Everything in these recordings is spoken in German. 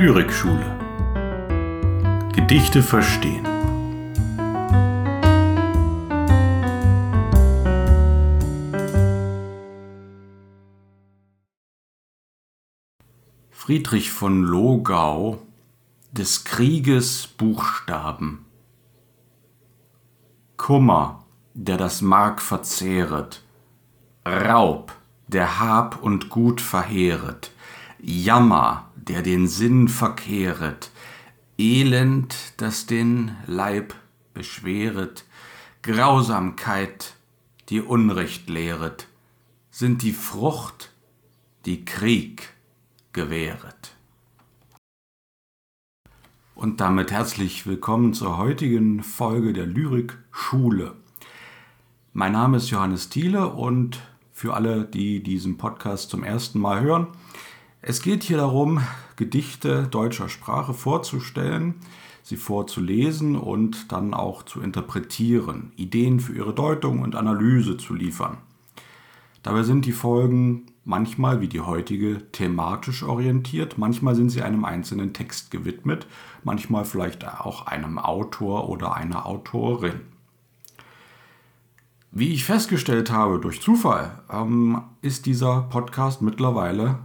Lyrikschule. Gedichte verstehen. Friedrich von Logau des Krieges Buchstaben. Kummer, der das Mark verzehret, Raub, der Hab und Gut verheeret, Jammer, der den Sinn verkehret, Elend, das den Leib beschweret, Grausamkeit, die Unrecht lehret, sind die Frucht, die Krieg gewähret. Und damit herzlich willkommen zur heutigen Folge der Lyrik Schule. Mein Name ist Johannes Thiele und für alle, die diesen Podcast zum ersten Mal hören, es geht hier darum, Gedichte deutscher Sprache vorzustellen, sie vorzulesen und dann auch zu interpretieren, Ideen für ihre Deutung und Analyse zu liefern. Dabei sind die Folgen manchmal wie die heutige thematisch orientiert, manchmal sind sie einem einzelnen Text gewidmet, manchmal vielleicht auch einem Autor oder einer Autorin. Wie ich festgestellt habe durch Zufall, ähm, ist dieser Podcast mittlerweile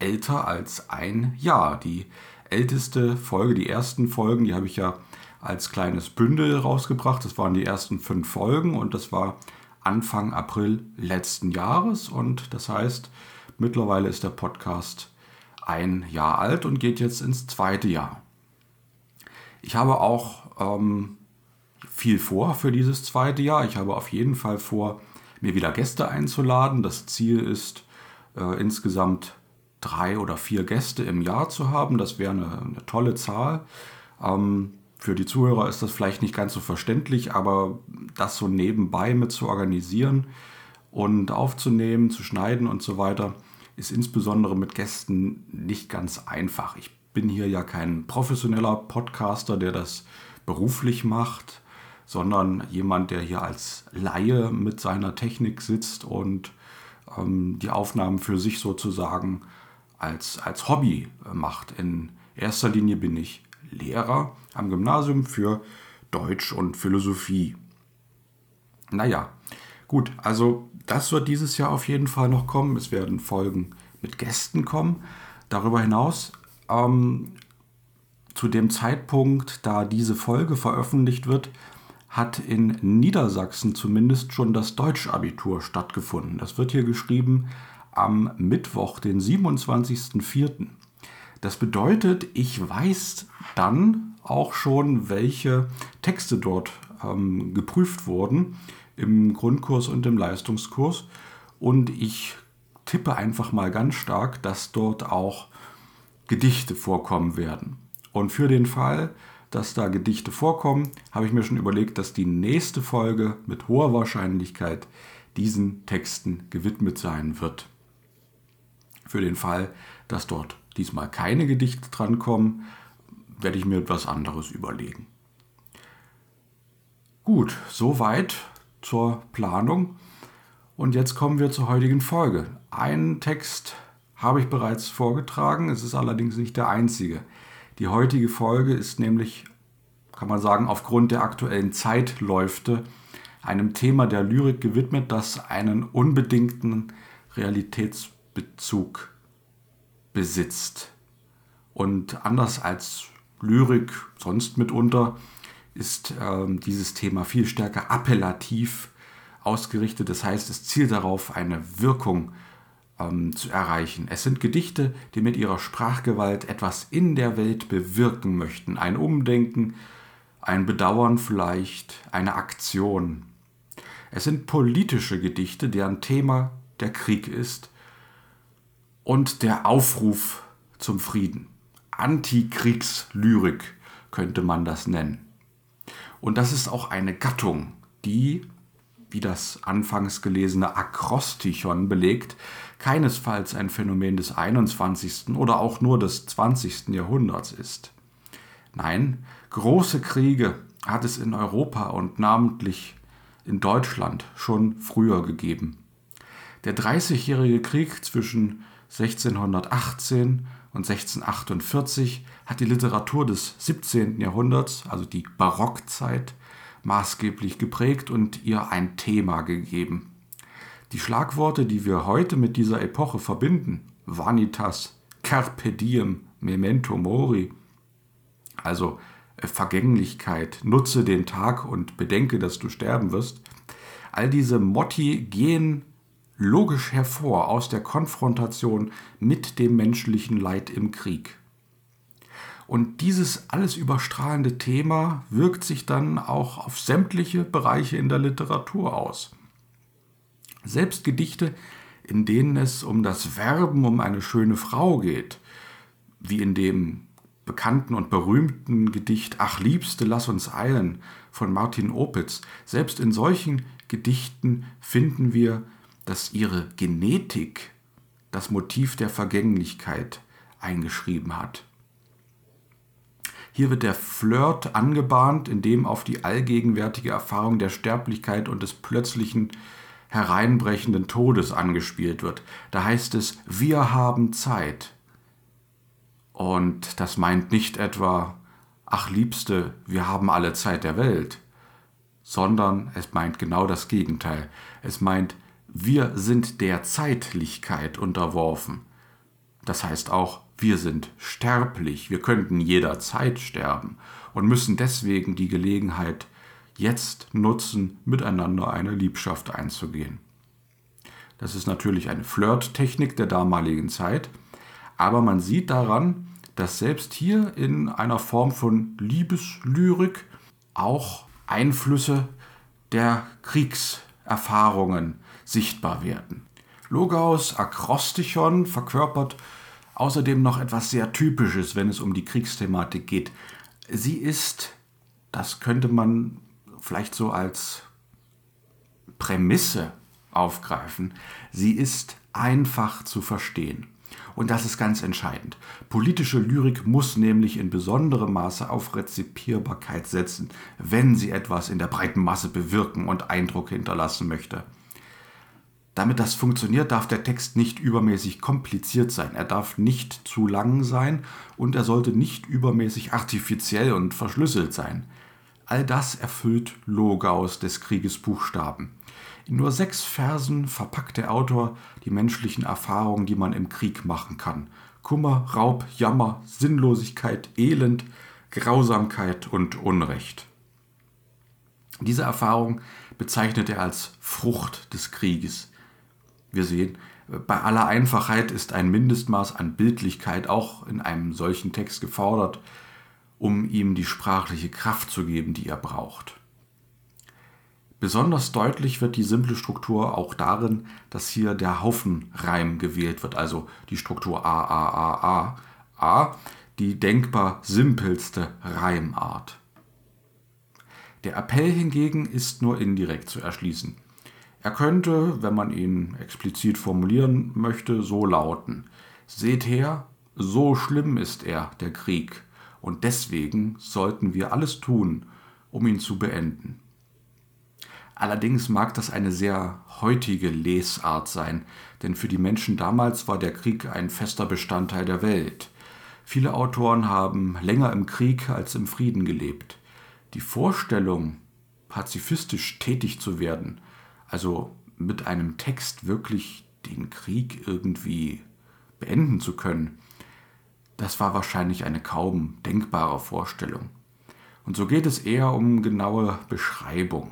älter als ein Jahr. Die älteste Folge, die ersten Folgen, die habe ich ja als kleines Bündel rausgebracht. Das waren die ersten fünf Folgen und das war Anfang April letzten Jahres. Und das heißt, mittlerweile ist der Podcast ein Jahr alt und geht jetzt ins zweite Jahr. Ich habe auch ähm, viel vor für dieses zweite Jahr. Ich habe auf jeden Fall vor, mir wieder Gäste einzuladen. Das Ziel ist äh, insgesamt drei oder vier Gäste im Jahr zu haben. Das wäre eine, eine tolle Zahl. Ähm, für die Zuhörer ist das vielleicht nicht ganz so verständlich, aber das so nebenbei mit zu organisieren und aufzunehmen, zu schneiden und so weiter, ist insbesondere mit Gästen nicht ganz einfach. Ich bin hier ja kein professioneller Podcaster, der das beruflich macht, sondern jemand, der hier als Laie mit seiner Technik sitzt und ähm, die Aufnahmen für sich sozusagen als, als Hobby macht. In erster Linie bin ich Lehrer am Gymnasium für Deutsch und Philosophie. Naja, gut, also das wird dieses Jahr auf jeden Fall noch kommen. Es werden Folgen mit Gästen kommen. Darüber hinaus, ähm, zu dem Zeitpunkt, da diese Folge veröffentlicht wird, hat in Niedersachsen zumindest schon das Deutschabitur stattgefunden. Das wird hier geschrieben am Mittwoch, den 27.04. Das bedeutet, ich weiß dann auch schon, welche Texte dort ähm, geprüft wurden im Grundkurs und im Leistungskurs. Und ich tippe einfach mal ganz stark, dass dort auch Gedichte vorkommen werden. Und für den Fall, dass da Gedichte vorkommen, habe ich mir schon überlegt, dass die nächste Folge mit hoher Wahrscheinlichkeit diesen Texten gewidmet sein wird. Für den Fall, dass dort diesmal keine Gedichte drankommen, werde ich mir etwas anderes überlegen. Gut, soweit zur Planung. Und jetzt kommen wir zur heutigen Folge. Einen Text habe ich bereits vorgetragen, es ist allerdings nicht der einzige. Die heutige Folge ist nämlich, kann man sagen, aufgrund der aktuellen Zeitläufte einem Thema der Lyrik gewidmet, das einen unbedingten Realitätsbezug Bezug besitzt. Und anders als Lyrik sonst mitunter ist äh, dieses Thema viel stärker appellativ ausgerichtet. Das heißt, es zielt darauf, eine Wirkung ähm, zu erreichen. Es sind Gedichte, die mit ihrer Sprachgewalt etwas in der Welt bewirken möchten. Ein Umdenken, ein Bedauern vielleicht, eine Aktion. Es sind politische Gedichte, deren Thema der Krieg ist und der Aufruf zum Frieden. Antikriegslyrik könnte man das nennen. Und das ist auch eine Gattung, die, wie das anfangs gelesene Akrostichon belegt, keinesfalls ein Phänomen des 21. oder auch nur des 20. Jahrhunderts ist. Nein, große Kriege hat es in Europa und namentlich in Deutschland schon früher gegeben. Der Dreißigjährige Krieg zwischen 1618 und 1648 hat die Literatur des 17. Jahrhunderts, also die Barockzeit, maßgeblich geprägt und ihr ein Thema gegeben. Die Schlagworte, die wir heute mit dieser Epoche verbinden, Vanitas, Carpe diem, Memento mori, also äh, Vergänglichkeit, nutze den Tag und bedenke, dass du sterben wirst, all diese Motti gehen logisch hervor aus der Konfrontation mit dem menschlichen Leid im Krieg. Und dieses alles überstrahlende Thema wirkt sich dann auch auf sämtliche Bereiche in der Literatur aus. Selbst Gedichte, in denen es um das Werben um eine schöne Frau geht, wie in dem bekannten und berühmten Gedicht Ach Liebste, lass uns eilen von Martin Opitz, selbst in solchen Gedichten finden wir dass ihre Genetik das Motiv der Vergänglichkeit eingeschrieben hat. Hier wird der Flirt angebahnt, indem auf die allgegenwärtige Erfahrung der Sterblichkeit und des plötzlichen hereinbrechenden Todes angespielt wird. Da heißt es, wir haben Zeit. Und das meint nicht etwa, ach Liebste, wir haben alle Zeit der Welt, sondern es meint genau das Gegenteil. Es meint, wir sind der Zeitlichkeit unterworfen. Das heißt auch, wir sind sterblich, wir könnten jederzeit sterben und müssen deswegen die Gelegenheit jetzt nutzen, miteinander eine Liebschaft einzugehen. Das ist natürlich eine Flirttechnik der damaligen Zeit, aber man sieht daran, dass selbst hier in einer Form von Liebeslyrik auch Einflüsse der Kriegserfahrungen sichtbar werden. Logaus Akrostichon verkörpert außerdem noch etwas sehr Typisches, wenn es um die Kriegsthematik geht. Sie ist, das könnte man vielleicht so als Prämisse aufgreifen, sie ist einfach zu verstehen. Und das ist ganz entscheidend. Politische Lyrik muss nämlich in besonderem Maße auf Rezipierbarkeit setzen, wenn sie etwas in der breiten Masse bewirken und Eindruck hinterlassen möchte. Damit das funktioniert, darf der Text nicht übermäßig kompliziert sein. Er darf nicht zu lang sein und er sollte nicht übermäßig artifiziell und verschlüsselt sein. All das erfüllt Logaus des Krieges Buchstaben. In nur sechs Versen verpackt der Autor die menschlichen Erfahrungen, die man im Krieg machen kann. Kummer, Raub, Jammer, Sinnlosigkeit, Elend, Grausamkeit und Unrecht. Diese Erfahrung bezeichnet er als Frucht des Krieges. Wir sehen, bei aller Einfachheit ist ein Mindestmaß an Bildlichkeit auch in einem solchen Text gefordert, um ihm die sprachliche Kraft zu geben, die er braucht. Besonders deutlich wird die simple Struktur auch darin, dass hier der Haufenreim gewählt wird, also die Struktur A, A, A, A, A, die denkbar simpelste Reimart. Der Appell hingegen ist nur indirekt zu erschließen. Er könnte, wenn man ihn explizit formulieren möchte, so lauten. Seht her, so schlimm ist er, der Krieg, und deswegen sollten wir alles tun, um ihn zu beenden. Allerdings mag das eine sehr heutige Lesart sein, denn für die Menschen damals war der Krieg ein fester Bestandteil der Welt. Viele Autoren haben länger im Krieg als im Frieden gelebt. Die Vorstellung, pazifistisch tätig zu werden, also mit einem Text wirklich den Krieg irgendwie beenden zu können, das war wahrscheinlich eine kaum denkbare Vorstellung. Und so geht es eher um genaue Beschreibung.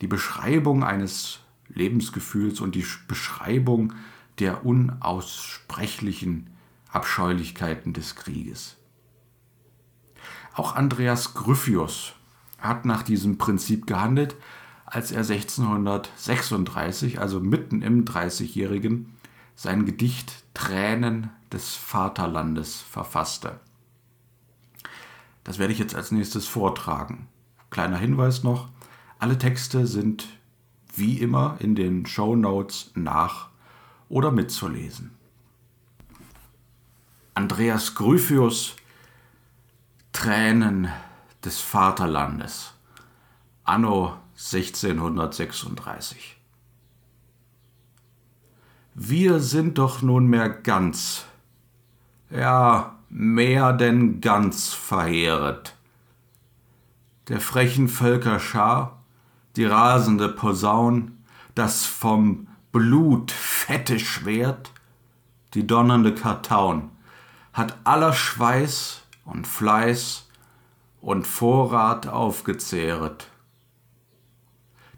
Die Beschreibung eines Lebensgefühls und die Beschreibung der unaussprechlichen Abscheulichkeiten des Krieges. Auch Andreas Gryphius hat nach diesem Prinzip gehandelt, als er 1636, also mitten im Dreißigjährigen, sein Gedicht Tränen des Vaterlandes verfasste. Das werde ich jetzt als nächstes vortragen. Kleiner Hinweis noch, alle Texte sind wie immer in den Show Notes nach oder mitzulesen. Andreas Gryphius Tränen des Vaterlandes Anno 1636. wir sind doch nunmehr ganz, ja, mehr denn ganz verheeret. Der frechen Völker Schar, die rasende Posaun, das vom Blut fette Schwert, die donnernde Kartaun, hat aller Schweiß und Fleiß und Vorrat aufgezehret.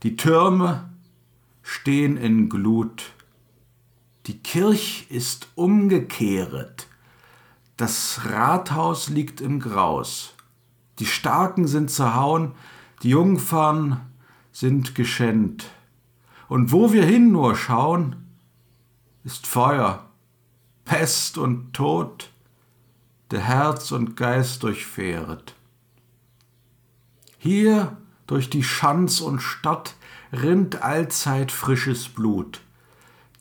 Die Türme stehen in Glut, die Kirch ist umgekehret, das Rathaus liegt im Graus, die Starken sind zerhauen, die Jungfern sind geschänt, und wo wir hin nur schauen, ist Feuer, Pest und Tod, der Herz und Geist durchfähret. Hier durch die Schanz und Stadt rinnt allzeit frisches Blut.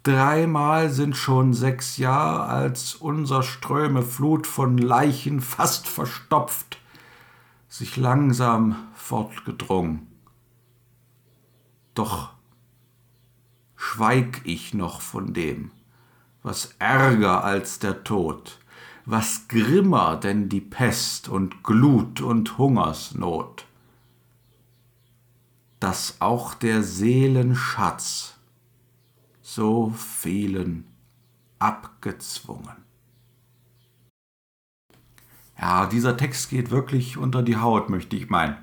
Dreimal sind schon sechs Jahre, als unser Ströme Flut von Leichen fast verstopft, sich langsam fortgedrungen. Doch schweig ich noch von dem, was ärger als der Tod, was grimmer denn die Pest und Glut und Hungersnot, dass auch der Seelen Schatz so vielen abgezwungen. Ja, dieser Text geht wirklich unter die Haut, möchte ich meinen.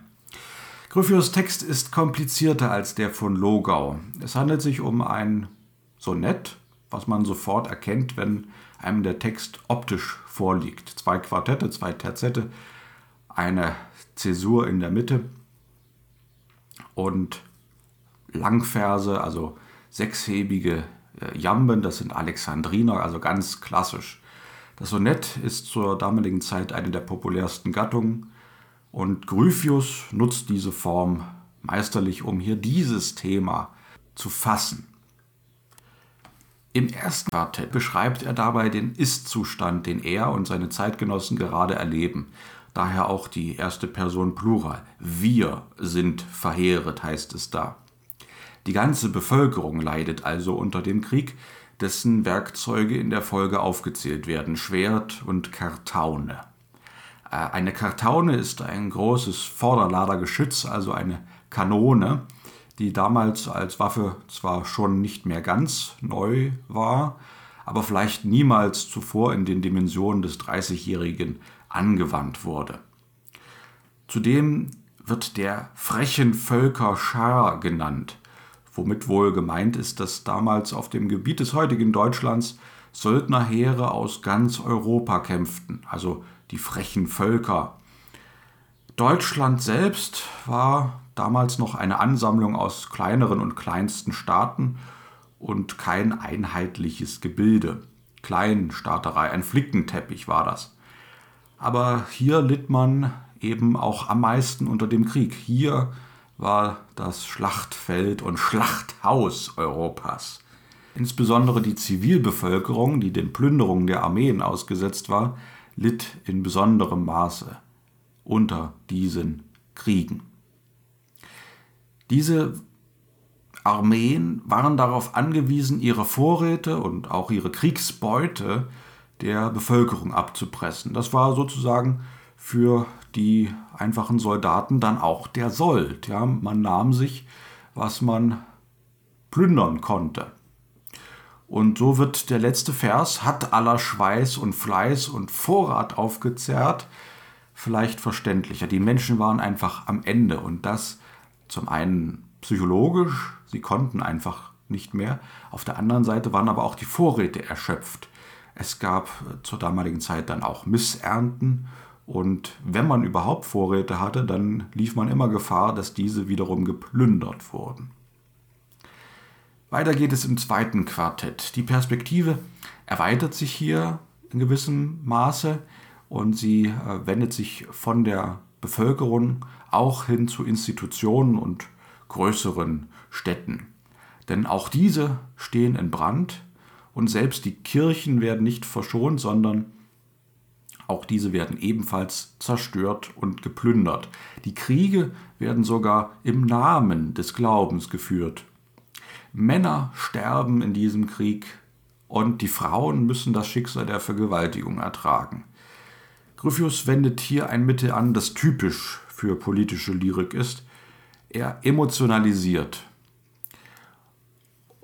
Gryphius Text ist komplizierter als der von Logau. Es handelt sich um ein Sonett, was man sofort erkennt, wenn einem der Text optisch vorliegt. Zwei Quartette, zwei Terzette, eine Zäsur in der Mitte und Langverse, also sechshebige äh, Jamben, das sind Alexandriner, also ganz klassisch. Das Sonett ist zur damaligen Zeit eine der populärsten Gattungen und Gryphius nutzt diese Form meisterlich, um hier dieses Thema zu fassen. Im ersten Quartett beschreibt er dabei den Ist-Zustand, den er und seine Zeitgenossen gerade erleben. Daher auch die erste Person Plural. Wir sind verheeret, heißt es da. Die ganze Bevölkerung leidet also unter dem Krieg, dessen Werkzeuge in der Folge aufgezählt werden, Schwert und Kartaune. Äh, eine Kartaune ist ein großes Vorderladergeschütz, also eine Kanone, die damals als Waffe zwar schon nicht mehr ganz neu war, aber vielleicht niemals zuvor in den Dimensionen des Dreißigjährigen angewandt wurde. Zudem wird der frechen Völker Schar genannt, womit wohl gemeint ist, dass damals auf dem Gebiet des heutigen Deutschlands Söldnerheere aus ganz Europa kämpften, also die frechen Völker. Deutschland selbst war damals noch eine Ansammlung aus kleineren und kleinsten Staaten und kein einheitliches Gebilde. Kleinstaaterei, ein Flickenteppich war das. Aber hier litt man eben auch am meisten unter dem Krieg. Hier war das Schlachtfeld und Schlachthaus Europas. Insbesondere die Zivilbevölkerung, die den Plünderungen der Armeen ausgesetzt war, litt in besonderem Maße unter diesen Kriegen. Diese Armeen waren darauf angewiesen, ihre Vorräte und auch ihre Kriegsbeute der Bevölkerung abzupressen. Das war sozusagen für die einfachen Soldaten dann auch der Sold. Ja, man nahm sich, was man plündern konnte. Und so wird der letzte Vers, hat aller Schweiß und Fleiß und Vorrat aufgezehrt, vielleicht verständlicher. Die Menschen waren einfach am Ende und das zum einen psychologisch, sie konnten einfach nicht mehr. Auf der anderen Seite waren aber auch die Vorräte erschöpft. Es gab zur damaligen Zeit dann auch Missernten und wenn man überhaupt Vorräte hatte, dann lief man immer Gefahr, dass diese wiederum geplündert wurden. Weiter geht es im zweiten Quartett. Die Perspektive erweitert sich hier in gewissem Maße und sie äh, wendet sich von der Bevölkerung auch hin zu Institutionen und größeren Städten. Denn auch diese stehen in Brand und selbst die Kirchen werden nicht verschont, sondern auch diese werden ebenfalls zerstört und geplündert. Die Kriege werden sogar im Namen des Glaubens geführt. Männer sterben in diesem Krieg, und die Frauen müssen das Schicksal der Vergewaltigung ertragen. Gryphius wendet hier ein Mittel an, das typisch für politische Lyrik ist. Er emotionalisiert.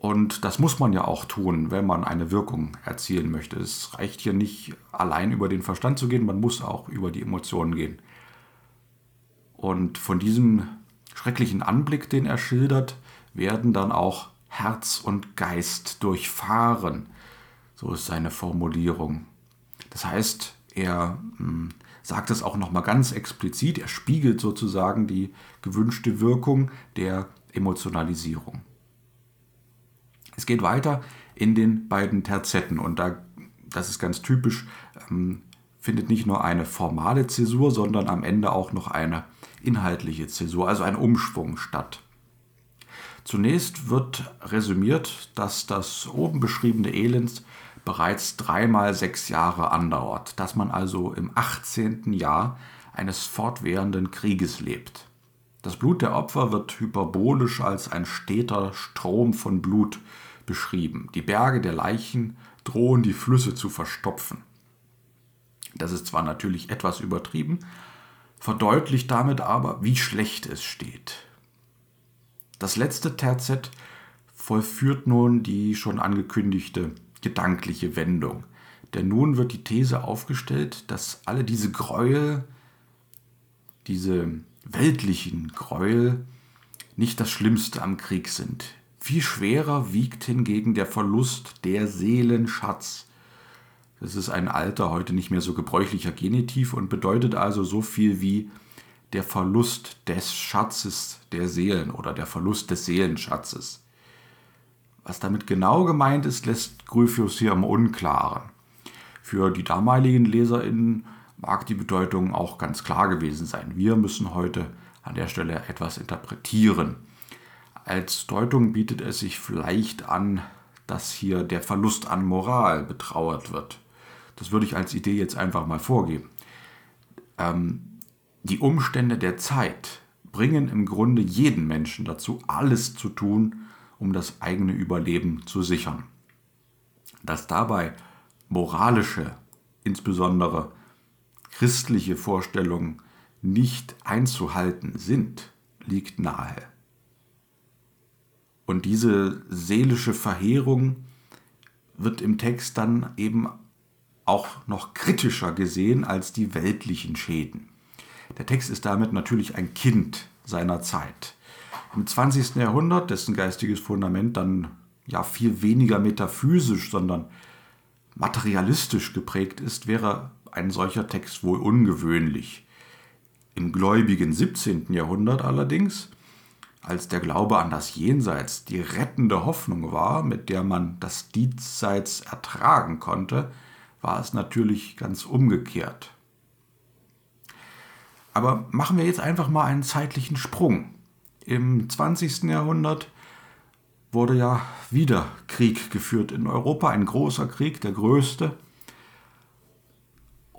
Und das muss man ja auch tun, wenn man eine Wirkung erzielen möchte. Es reicht hier nicht allein über den Verstand zu gehen, man muss auch über die Emotionen gehen. Und von diesem schrecklichen Anblick, den er schildert, werden dann auch Herz und Geist durchfahren. So ist seine Formulierung. Das heißt, er hm, sagt es auch nochmal ganz explizit, er spiegelt sozusagen die gewünschte Wirkung der Emotionalisierung. Es geht weiter in den beiden Terzetten und da, das ist ganz typisch, ähm, findet nicht nur eine formale Zäsur, sondern am Ende auch noch eine inhaltliche Zäsur, also ein Umschwung statt. Zunächst wird resümiert, dass das oben beschriebene Elend bereits dreimal sechs Jahre andauert, dass man also im 18. Jahr eines fortwährenden Krieges lebt. Das Blut der Opfer wird hyperbolisch als ein steter Strom von Blut beschrieben. Die Berge der Leichen drohen die Flüsse zu verstopfen. Das ist zwar natürlich etwas übertrieben, verdeutlicht damit aber, wie schlecht es steht. Das letzte Terzett vollführt nun die schon angekündigte gedankliche Wendung. Denn nun wird die These aufgestellt, dass alle diese Gräuel, diese weltlichen Gräuel, nicht das Schlimmste am Krieg sind. Viel schwerer wiegt hingegen der Verlust der Seelenschatz. Das ist ein alter, heute nicht mehr so gebräuchlicher Genitiv und bedeutet also so viel wie der Verlust des Schatzes der Seelen oder der Verlust des Seelenschatzes. Was damit genau gemeint ist, lässt Gryphius hier im Unklaren. Für die damaligen LeserInnen mag die Bedeutung auch ganz klar gewesen sein. Wir müssen heute an der Stelle etwas interpretieren. Als Deutung bietet es sich vielleicht an, dass hier der Verlust an Moral betrauert wird. Das würde ich als Idee jetzt einfach mal vorgeben. Ähm, die Umstände der Zeit bringen im Grunde jeden Menschen dazu, alles zu tun, um das eigene Überleben zu sichern. Dass dabei moralische, insbesondere christliche Vorstellungen nicht einzuhalten sind, liegt nahe. Und diese seelische Verheerung wird im Text dann eben auch noch kritischer gesehen als die weltlichen Schäden. Der Text ist damit natürlich ein Kind seiner Zeit. Im 20. Jahrhundert, dessen geistiges Fundament dann ja viel weniger metaphysisch, sondern materialistisch geprägt ist, wäre ein solcher Text wohl ungewöhnlich. Im gläubigen 17. Jahrhundert allerdings, als der Glaube an das Jenseits die rettende Hoffnung war, mit der man das Diesseits ertragen konnte, war es natürlich ganz umgekehrt. Aber machen wir jetzt einfach mal einen zeitlichen Sprung. Im 20. Jahrhundert wurde ja wieder Krieg geführt in Europa, ein großer Krieg, der größte.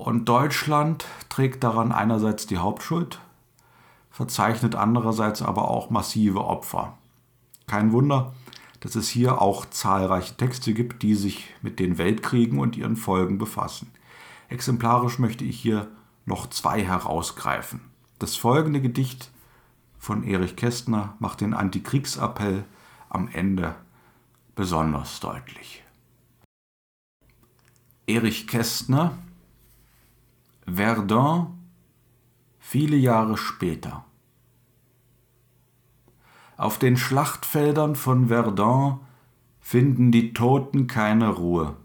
Und Deutschland trägt daran einerseits die Hauptschuld, verzeichnet andererseits aber auch massive Opfer. Kein Wunder, dass es hier auch zahlreiche Texte gibt, die sich mit den Weltkriegen und ihren Folgen befassen. Exemplarisch möchte ich hier noch zwei herausgreifen. Das folgende Gedicht von Erich Kästner macht den Antikriegsappell am Ende besonders deutlich. Erich Kästner Verdun viele Jahre später. Auf den Schlachtfeldern von Verdun finden die Toten keine Ruhe.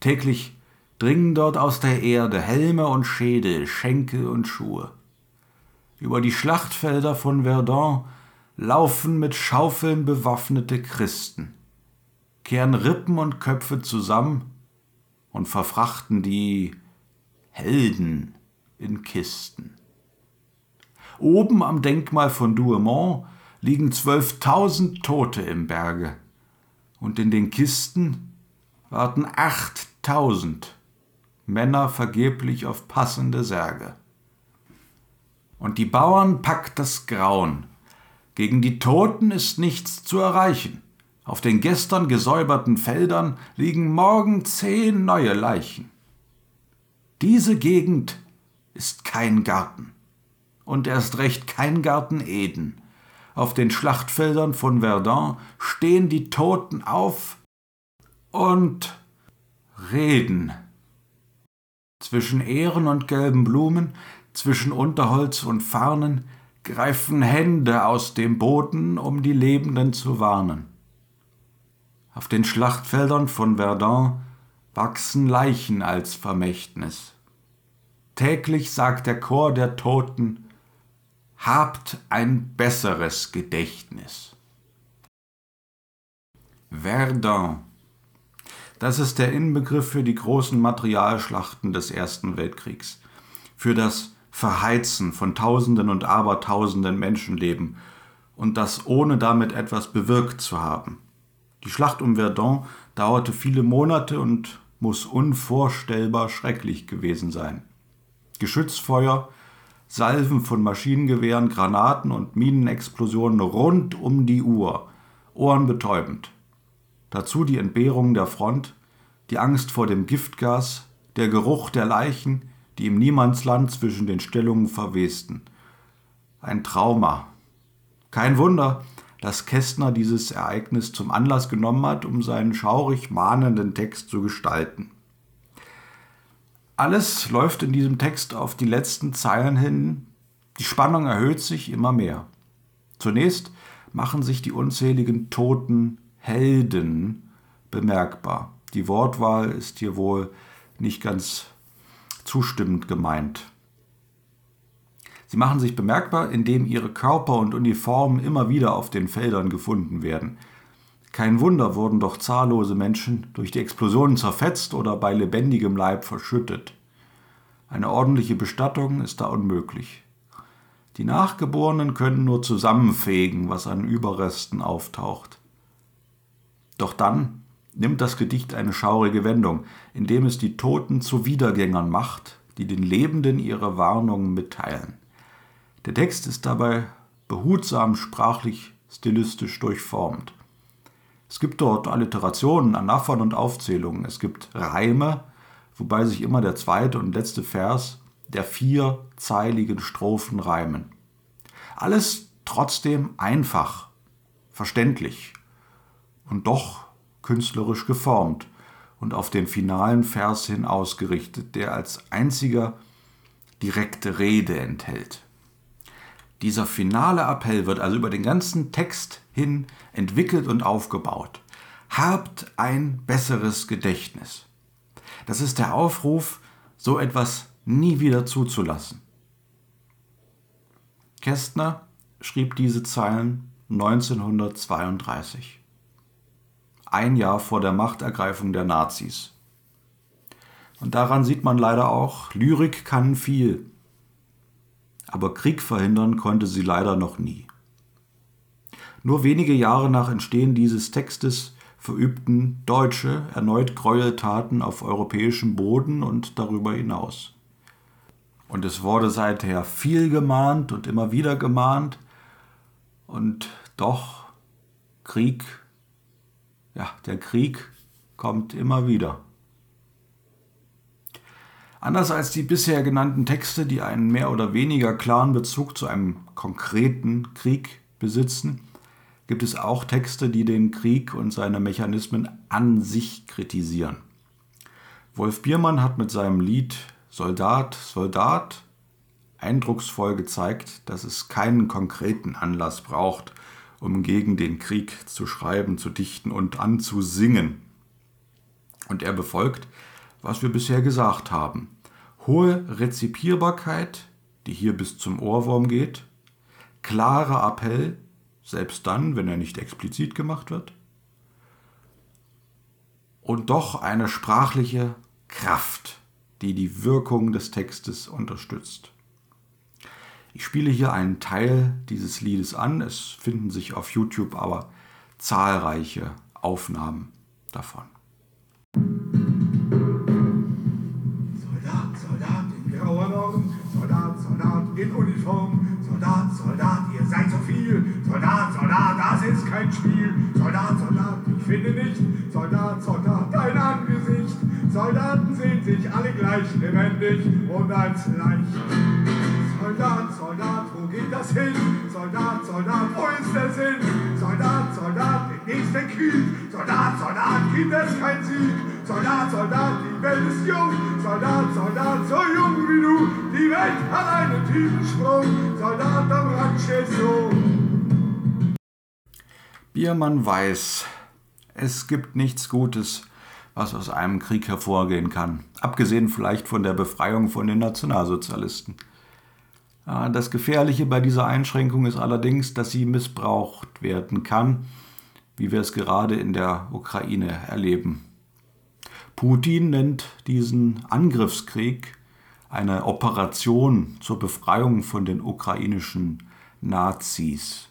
Täglich dringen dort aus der Erde Helme und Schädel, Schenkel und Schuhe. Über die Schlachtfelder von Verdun laufen mit Schaufeln bewaffnete Christen, kehren Rippen und Köpfe zusammen und verfrachten die Helden in Kisten. Oben am Denkmal von Douaumont liegen zwölftausend Tote im Berge, und in den Kisten warten achttausend Männer vergeblich auf passende Särge. Und die Bauern packt das Grauen. Gegen die Toten ist nichts zu erreichen. Auf den gestern gesäuberten Feldern liegen morgen zehn neue Leichen. Diese Gegend ist kein Garten und erst recht kein Garten Eden. Auf den Schlachtfeldern von Verdun stehen die Toten auf und reden. Zwischen Ehren und gelben Blumen, zwischen Unterholz und Farnen greifen Hände aus dem Boden, um die Lebenden zu warnen. Auf den Schlachtfeldern von Verdun wachsen Leichen als Vermächtnis. Täglich sagt der Chor der Toten, habt ein besseres Gedächtnis. Verdun. Das ist der Inbegriff für die großen Materialschlachten des Ersten Weltkriegs, für das Verheizen von Tausenden und Abertausenden Menschenleben und das ohne damit etwas bewirkt zu haben. Die Schlacht um Verdun dauerte viele Monate und muss unvorstellbar schrecklich gewesen sein. Geschützfeuer, Salven von Maschinengewehren, Granaten und Minenexplosionen rund um die Uhr, ohrenbetäubend. Dazu die Entbehrungen der Front, die Angst vor dem Giftgas, der Geruch der Leichen, die im Niemandsland zwischen den Stellungen verwesten. Ein Trauma. Kein Wunder, dass Kästner dieses Ereignis zum Anlass genommen hat, um seinen schaurig mahnenden Text zu gestalten. Alles läuft in diesem Text auf die letzten Zeilen hin. Die Spannung erhöht sich immer mehr. Zunächst machen sich die unzähligen toten Helden bemerkbar. Die Wortwahl ist hier wohl nicht ganz zustimmend gemeint. Sie machen sich bemerkbar, indem ihre Körper und Uniformen immer wieder auf den Feldern gefunden werden. Kein Wunder wurden doch zahllose Menschen durch die Explosionen zerfetzt oder bei lebendigem Leib verschüttet. Eine ordentliche Bestattung ist da unmöglich. Die Nachgeborenen können nur zusammenfegen, was an Überresten auftaucht. Doch dann nimmt das Gedicht eine schaurige Wendung, indem es die Toten zu Wiedergängern macht, die den Lebenden ihre Warnungen mitteilen. Der Text ist dabei behutsam sprachlich stilistisch durchformt. Es gibt dort Alliterationen, Anaphern und Aufzählungen. Es gibt Reime, wobei sich immer der zweite und letzte Vers der vierzeiligen Strophen reimen. Alles trotzdem einfach, verständlich und doch künstlerisch geformt und auf den finalen Vers hin ausgerichtet, der als einziger direkte Rede enthält. Dieser finale Appell wird also über den ganzen Text hin entwickelt und aufgebaut. Habt ein besseres Gedächtnis. Das ist der Aufruf, so etwas nie wieder zuzulassen. Kästner schrieb diese Zeilen 1932, ein Jahr vor der Machtergreifung der Nazis. Und daran sieht man leider auch, Lyrik kann viel, aber Krieg verhindern konnte sie leider noch nie. Nur wenige Jahre nach Entstehen dieses Textes verübten Deutsche erneut Gräueltaten auf europäischem Boden und darüber hinaus. Und es wurde seither viel gemahnt und immer wieder gemahnt, und doch Krieg, ja, der Krieg kommt immer wieder. Anders als die bisher genannten Texte, die einen mehr oder weniger klaren Bezug zu einem konkreten Krieg besitzen, gibt es auch Texte, die den Krieg und seine Mechanismen an sich kritisieren. Wolf Biermann hat mit seinem Lied Soldat, Soldat eindrucksvoll gezeigt, dass es keinen konkreten Anlass braucht, um gegen den Krieg zu schreiben, zu dichten und anzusingen. Und er befolgt, was wir bisher gesagt haben hohe Rezipierbarkeit, die hier bis zum Ohrwurm geht, klarer Appell, selbst dann, wenn er nicht explizit gemacht wird, und doch eine sprachliche Kraft, die die Wirkung des Textes unterstützt. Ich spiele hier einen Teil dieses Liedes an, es finden sich auf YouTube aber zahlreiche Aufnahmen davon. In Uniform, Soldat, Soldat, ihr seid so viel. Soldat, Soldat, das ist kein Spiel. Soldat, Soldat, ich finde nicht. Soldat, Soldat, dein Angesicht. Soldaten sehen sich alle gleich lebendig und als leicht. Soldat, Soldat, wo geht das hin? Soldat, Soldat, wo ist der Sinn? Soldat, Soldat, der Krieg. Soldat, Soldat, gibt es kein Sieg. Soldat, Soldat, die Welt ist jung. Soldat, Soldat, so jung wie du. Die Welt hat einen tiefen Sprung. Soldat am Rand steht so. Biermann weiß, es gibt nichts Gutes, was aus einem Krieg hervorgehen kann, abgesehen vielleicht von der Befreiung von den Nationalsozialisten. Das Gefährliche bei dieser Einschränkung ist allerdings, dass sie missbraucht werden kann, wie wir es gerade in der Ukraine erleben. Putin nennt diesen Angriffskrieg eine Operation zur Befreiung von den ukrainischen Nazis.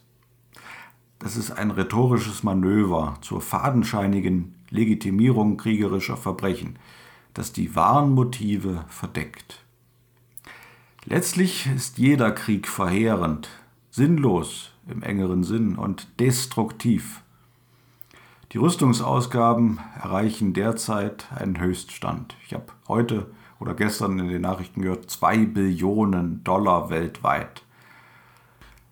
Das ist ein rhetorisches Manöver zur fadenscheinigen Legitimierung kriegerischer Verbrechen, das die wahren Motive verdeckt. Letztlich ist jeder Krieg verheerend, sinnlos im engeren Sinn und destruktiv. Die Rüstungsausgaben erreichen derzeit einen Höchststand. Ich habe heute oder gestern in den Nachrichten gehört, zwei Billionen Dollar weltweit.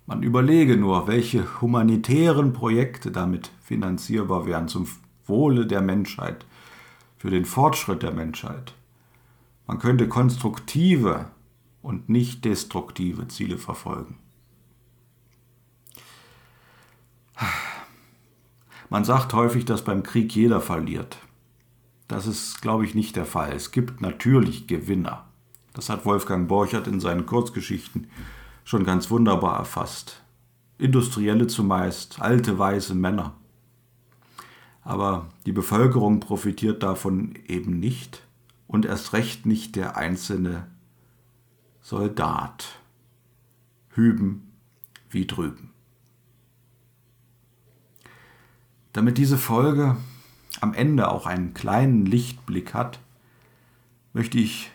Man überlege nur, welche humanitären Projekte damit finanzierbar wären zum Wohle der Menschheit, für den Fortschritt der Menschheit. Man könnte konstruktive und nicht destruktive Ziele verfolgen. Man sagt häufig, dass beim Krieg jeder verliert. Das ist, glaube ich, nicht der Fall. Es gibt natürlich Gewinner. Das hat Wolfgang Borchert in seinen Kurzgeschichten schon ganz wunderbar erfasst. Industrielle zumeist, alte weiße Männer. Aber die Bevölkerung profitiert davon eben nicht und erst recht nicht der einzelne Soldat. Hüben wie drüben. Damit diese Folge am Ende auch einen kleinen Lichtblick hat, möchte ich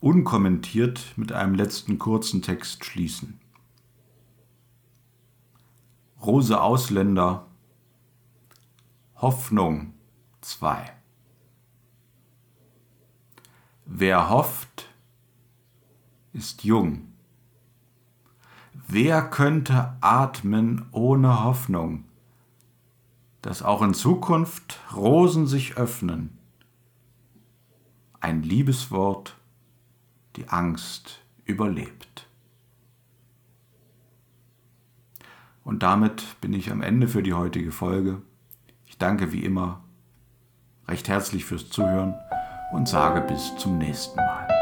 unkommentiert mit einem letzten kurzen Text schließen. Rose Ausländer Hoffnung 2 Wer hofft, ist jung. Wer könnte atmen ohne Hoffnung, dass auch in Zukunft Rosen sich öffnen? Ein Liebeswort, die Angst überlebt. Und damit bin ich am Ende für die heutige Folge. Ich danke wie immer recht herzlich fürs Zuhören und sage bis zum nächsten Mal.